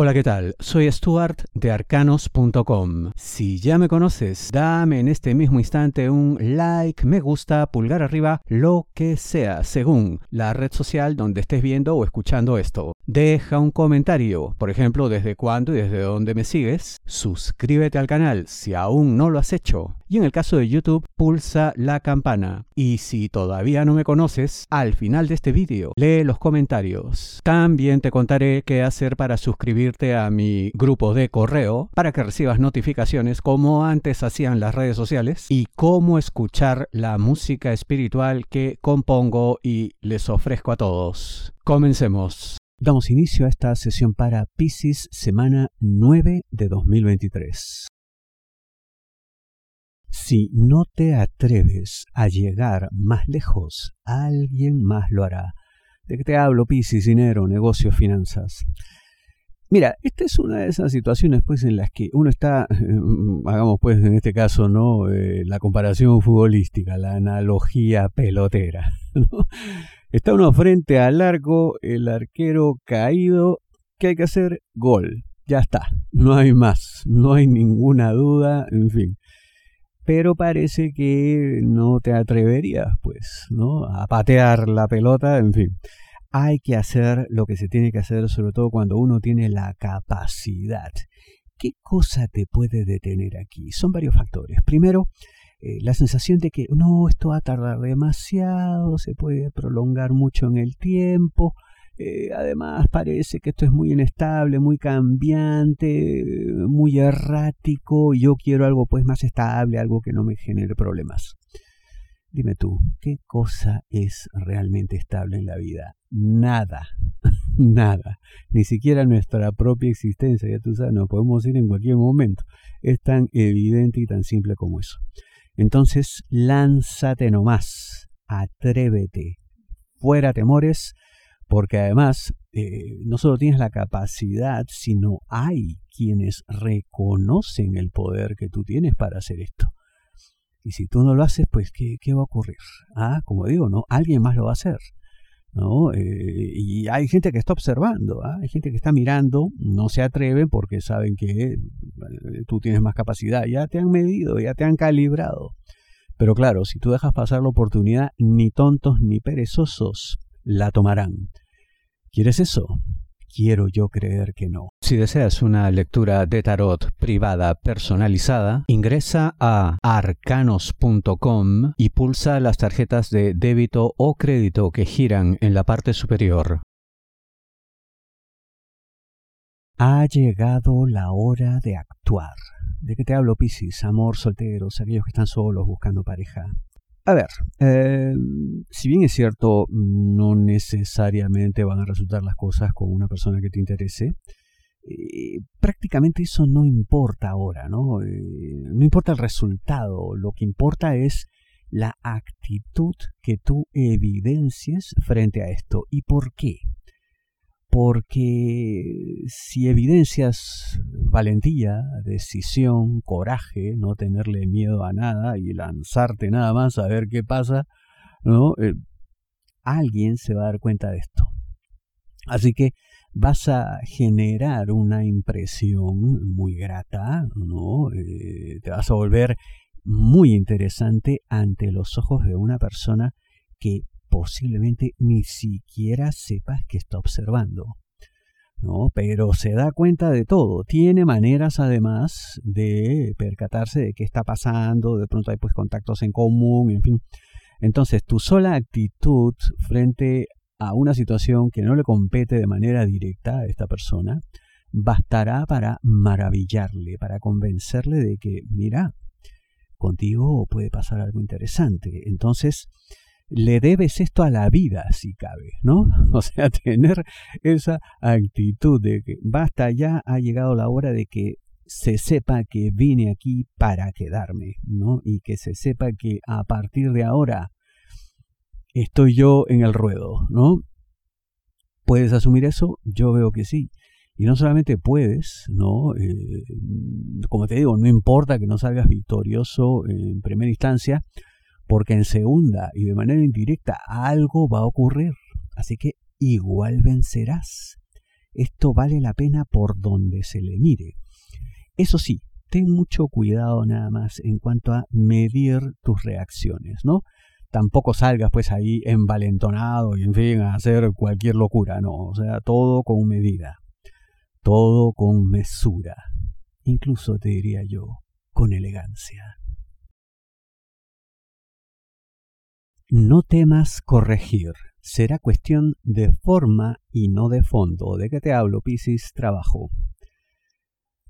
Hola, ¿qué tal? Soy Stuart de arcanos.com. Si ya me conoces, dame en este mismo instante un like, me gusta, pulgar arriba, lo que sea, según la red social donde estés viendo o escuchando esto. Deja un comentario, por ejemplo, desde cuándo y desde dónde me sigues. Suscríbete al canal si aún no lo has hecho. Y en el caso de YouTube, pulsa la campana. Y si todavía no me conoces, al final de este vídeo, lee los comentarios. También te contaré qué hacer para suscribirte a mi grupo de correo para que recibas notificaciones como antes hacían las redes sociales y cómo escuchar la música espiritual que compongo y les ofrezco a todos. Comencemos. Damos inicio a esta sesión para Pisces semana 9 de 2023. Si no te atreves a llegar más lejos, alguien más lo hará. ¿De qué te hablo, Pisces? Dinero, negocios, finanzas. Mira, esta es una de esas situaciones pues en las que uno está, hagamos pues en este caso, ¿no? Eh, la comparación futbolística, la analogía pelotera, ¿no? Está uno frente al arco, el arquero caído, ¿qué hay que hacer? Gol. Ya está, no hay más, no hay ninguna duda, en fin. Pero parece que no te atreverías, pues, ¿no? A patear la pelota, en fin. Hay que hacer lo que se tiene que hacer, sobre todo cuando uno tiene la capacidad. ¿Qué cosa te puede detener aquí? Son varios factores. Primero, eh, la sensación de que no, esto va a tardar demasiado, se puede prolongar mucho en el tiempo. Eh, además parece que esto es muy inestable, muy cambiante, muy errático. Yo quiero algo pues más estable, algo que no me genere problemas. Dime tú, ¿qué cosa es realmente estable en la vida? Nada, nada. Ni siquiera nuestra propia existencia, ya tú sabes, nos podemos ir en cualquier momento. Es tan evidente y tan simple como eso. Entonces, lánzate nomás, atrévete, fuera temores, porque además eh, no solo tienes la capacidad, sino hay quienes reconocen el poder que tú tienes para hacer esto. Y si tú no lo haces, pues ¿qué, qué va a ocurrir? Ah, como digo, no, alguien más lo va a hacer. ¿no? Eh, y hay gente que está observando, ¿ah? hay gente que está mirando, no se atreve porque saben que eh, tú tienes más capacidad, ya te han medido, ya te han calibrado. Pero claro, si tú dejas pasar la oportunidad, ni tontos ni perezosos la tomarán. ¿Quieres eso? Quiero yo creer que no. Si deseas una lectura de tarot privada personalizada, ingresa a arcanos.com y pulsa las tarjetas de débito o crédito que giran en la parte superior. Ha llegado la hora de actuar. ¿De qué te hablo, Piscis? Amor, solteros, aquellos que están solos buscando pareja. A ver, eh, si bien es cierto, no necesariamente van a resultar las cosas con una persona que te interese, eh, prácticamente eso no importa ahora, ¿no? Eh, no importa el resultado, lo que importa es la actitud que tú evidencies frente a esto. ¿Y por qué? Porque si evidencias valentía, decisión, coraje, no tenerle miedo a nada y lanzarte nada más a ver qué pasa, ¿no? Eh, alguien se va a dar cuenta de esto. Así que vas a generar una impresión muy grata, ¿no? Eh, te vas a volver muy interesante ante los ojos de una persona que posiblemente ni siquiera sepas que está observando. ¿no? Pero se da cuenta de todo. Tiene maneras además de percatarse de qué está pasando, de pronto hay pues contactos en común, en fin. Entonces, tu sola actitud frente a una situación que no le compete de manera directa a esta persona, bastará para maravillarle, para convencerle de que, mira, contigo puede pasar algo interesante. Entonces, le debes esto a la vida, si cabe, ¿no? O sea, tener esa actitud de que basta, ya ha llegado la hora de que se sepa que vine aquí para quedarme, ¿no? Y que se sepa que a partir de ahora estoy yo en el ruedo, ¿no? ¿Puedes asumir eso? Yo veo que sí. Y no solamente puedes, ¿no? Eh, como te digo, no importa que no salgas victorioso en primera instancia, porque en segunda y de manera indirecta algo va a ocurrir. Así que igual vencerás. esto vale la pena por donde se le mire. Eso sí, ten mucho cuidado nada más en cuanto a medir tus reacciones, ¿no? Tampoco salgas pues ahí envalentonado y en fin a hacer cualquier locura, no, o sea, todo con medida, todo con mesura, incluso te diría yo, con elegancia. No temas corregir, será cuestión de forma y no de fondo. ¿De qué te hablo, Piscis? Trabajo.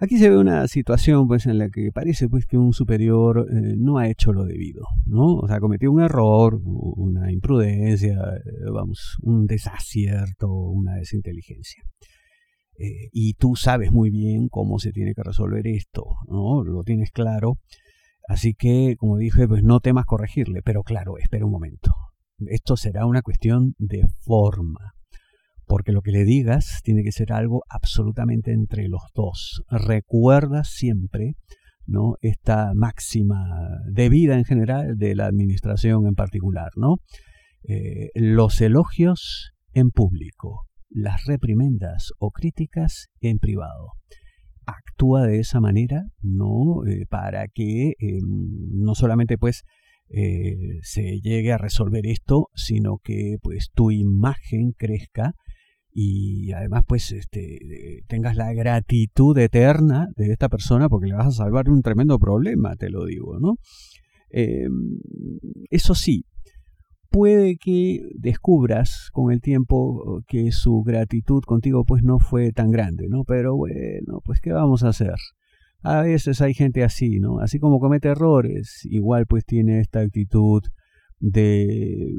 Aquí se ve una situación pues en la que parece pues que un superior eh, no ha hecho lo debido, ¿no? O sea, cometió un error, una imprudencia, eh, vamos, un desacierto, una desinteligencia. Eh, y tú sabes muy bien cómo se tiene que resolver esto, ¿no? Lo tienes claro. Así que, como dije, pues no temas corregirle, pero claro, espera un momento. Esto será una cuestión de forma porque lo que le digas tiene que ser algo absolutamente entre los dos. Recuerda siempre ¿no? esta máxima de vida en general, de la administración en particular. ¿no? Eh, los elogios en público, las reprimendas o críticas en privado. Actúa de esa manera, ¿no? Eh, para que em, no solamente pues eh, se llegue a resolver esto, sino que pues tu imagen crezca y además pues este, tengas la gratitud eterna de esta persona porque le vas a salvar un tremendo problema, te lo digo, ¿no? Em, eso sí, puede que descubras con el tiempo que su gratitud contigo pues no fue tan grande, ¿no? Pero bueno, pues ¿qué vamos a hacer? A veces hay gente así, ¿no? Así como comete errores, igual pues tiene esta actitud de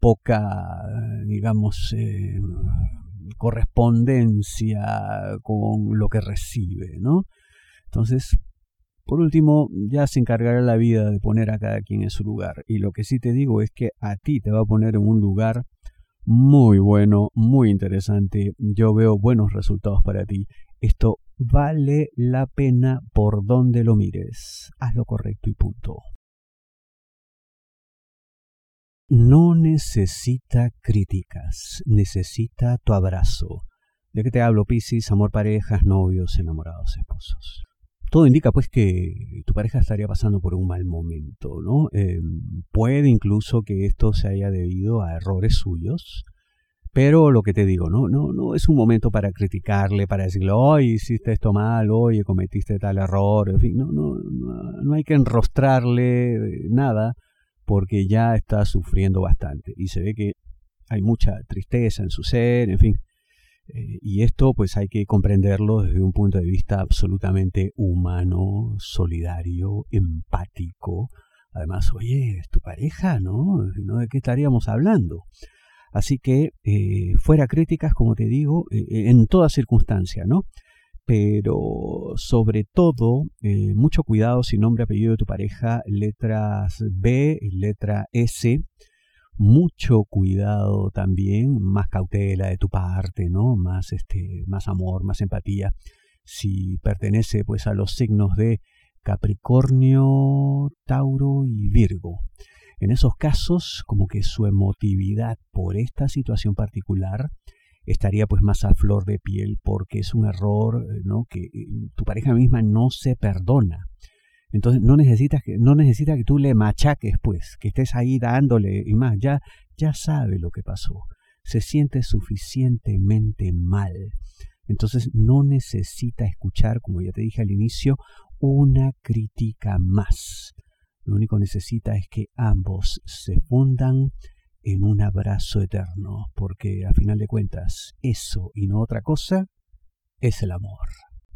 poca, digamos, eh, correspondencia con lo que recibe, ¿no? Entonces, por último, ya se encargará la vida de poner a cada quien en su lugar. Y lo que sí te digo es que a ti te va a poner en un lugar muy bueno, muy interesante. Yo veo buenos resultados para ti. Esto vale la pena por donde lo mires. Haz lo correcto y punto no necesita críticas, necesita tu abrazo. ¿De qué te hablo, Piscis? Amor, parejas, novios, enamorados, esposos. Todo indica pues que tu pareja estaría pasando por un mal momento, ¿no? Em, puede incluso que esto se haya debido a errores suyos, pero lo que te digo, no, no, no es un momento para criticarle, para decirle, hoy hiciste esto mal, oye, cometiste tal error, en fin, no, no, no hay que enrostrarle nada porque ya está sufriendo bastante y se ve que hay mucha tristeza en su ser, en fin. Eh, y esto pues hay que comprenderlo desde un punto de vista absolutamente humano, solidario, empático. Además, oye, es tu pareja, ¿no? ¿De qué estaríamos hablando? Así que eh, fuera críticas, como te digo, eh, en toda circunstancia, ¿no? pero sobre todo, mucho cuidado si nombre, apellido de tu pareja, letras B, letra S, mucho cuidado también, más cautela de tu parte, ¿no? Más este, más amor, más empatía. Si pertenece pues a los signos de Capricornio, Tauro y Virgo. En esos casos, como que su emotividad por esta situación particular estaría pues más a flor de piel porque es un error ¿no? que eh, tu pareja misma no se perdona. Entonces no necesitas que, no necesita que tú le machaques, pues, que estés ahí dándole y más, ya, ya sabe lo que pasó. Se siente suficientemente mal. Entonces no necesita escuchar, como ya te dije al inicio, una crítica más. Lo único que necesita es que ambos se fundan en un abrazo eterno, porque a final de cuentas, eso y no otra cosa es el amor.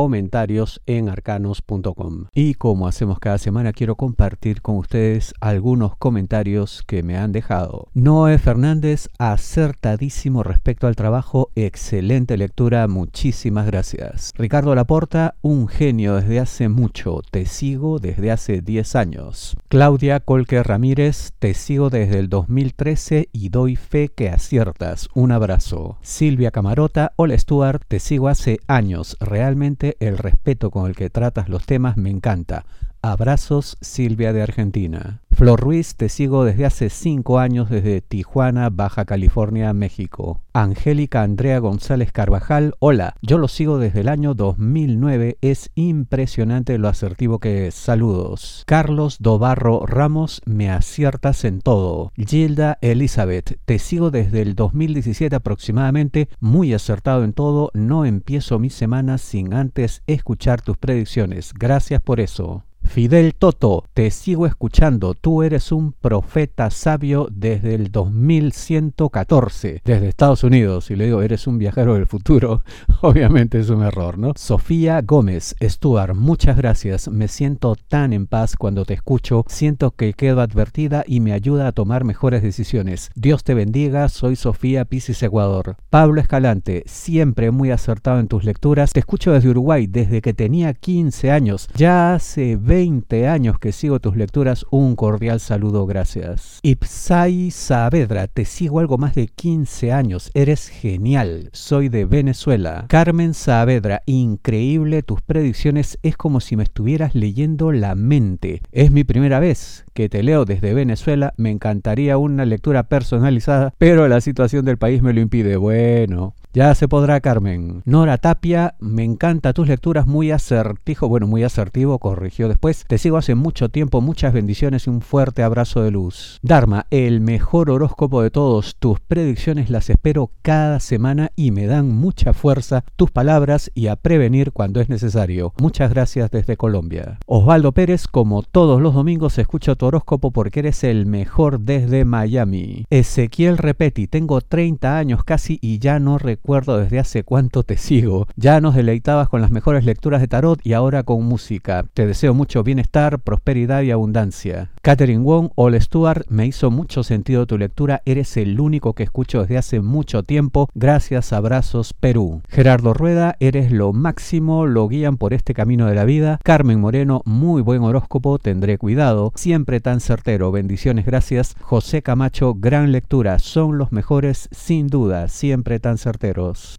comentarios en arcanos.com. Y como hacemos cada semana, quiero compartir con ustedes algunos comentarios que me han dejado. Noé Fernández, acertadísimo respecto al trabajo, excelente lectura, muchísimas gracias. Ricardo Laporta, un genio desde hace mucho, te sigo desde hace 10 años. Claudia Colque Ramírez, te sigo desde el 2013 y doy fe que aciertas. Un abrazo. Silvia Camarota, hola Stuart, te sigo hace años. Realmente el respeto con el que tratas los temas me encanta. Abrazos, Silvia de Argentina. Flor Ruiz, te sigo desde hace cinco años desde Tijuana, Baja California, México. Angélica Andrea González Carvajal, hola, yo lo sigo desde el año 2009, es impresionante lo asertivo que es. Saludos. Carlos Dobarro Ramos, me aciertas en todo. Gilda Elizabeth, te sigo desde el 2017 aproximadamente, muy acertado en todo, no empiezo mi semana sin antes escuchar tus predicciones. Gracias por eso. Fidel Toto, te sigo escuchando. Tú eres un profeta sabio desde el 2114, desde Estados Unidos. Y le digo, eres un viajero del futuro. Obviamente es un error, ¿no? Sofía Gómez, Stuart, muchas gracias. Me siento tan en paz cuando te escucho. Siento que quedo advertida y me ayuda a tomar mejores decisiones. Dios te bendiga. Soy Sofía Pisis Ecuador. Pablo Escalante, siempre muy acertado en tus lecturas. Te escucho desde Uruguay desde que tenía 15 años. Ya hace 20 años que sigo tus lecturas, un cordial saludo, gracias. Ipsai Saavedra, te sigo algo más de 15 años, eres genial, soy de Venezuela. Carmen Saavedra, increíble tus predicciones, es como si me estuvieras leyendo la mente. Es mi primera vez que te leo desde Venezuela, me encantaría una lectura personalizada, pero la situación del país me lo impide. Bueno, ya se podrá, Carmen. Nora Tapia, me encanta tus lecturas, muy asertivo, bueno, muy asertivo, corrigió después. Te sigo hace mucho tiempo, muchas bendiciones y un fuerte abrazo de luz. Dharma, el mejor horóscopo de todos. Tus predicciones las espero cada semana y me dan mucha fuerza tus palabras y a prevenir cuando es necesario. Muchas gracias desde Colombia. Osvaldo Pérez, como todos los domingos, escucho tu horóscopo porque eres el mejor desde Miami. Ezequiel Repeti, tengo 30 años casi y ya no recuerdo recuerdo desde hace cuánto te sigo. Ya nos deleitabas con las mejores lecturas de tarot y ahora con música. Te deseo mucho bienestar, prosperidad y abundancia. Catherine Wong, All Stuart, me hizo mucho sentido tu lectura. Eres el único que escucho desde hace mucho tiempo. Gracias, abrazos, Perú. Gerardo Rueda, eres lo máximo, lo guían por este camino de la vida. Carmen Moreno, muy buen horóscopo, tendré cuidado. Siempre tan certero, bendiciones, gracias. José Camacho, gran lectura, son los mejores, sin duda, siempre tan certero.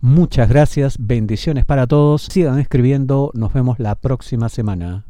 Muchas gracias, bendiciones para todos. Sigan escribiendo, nos vemos la próxima semana.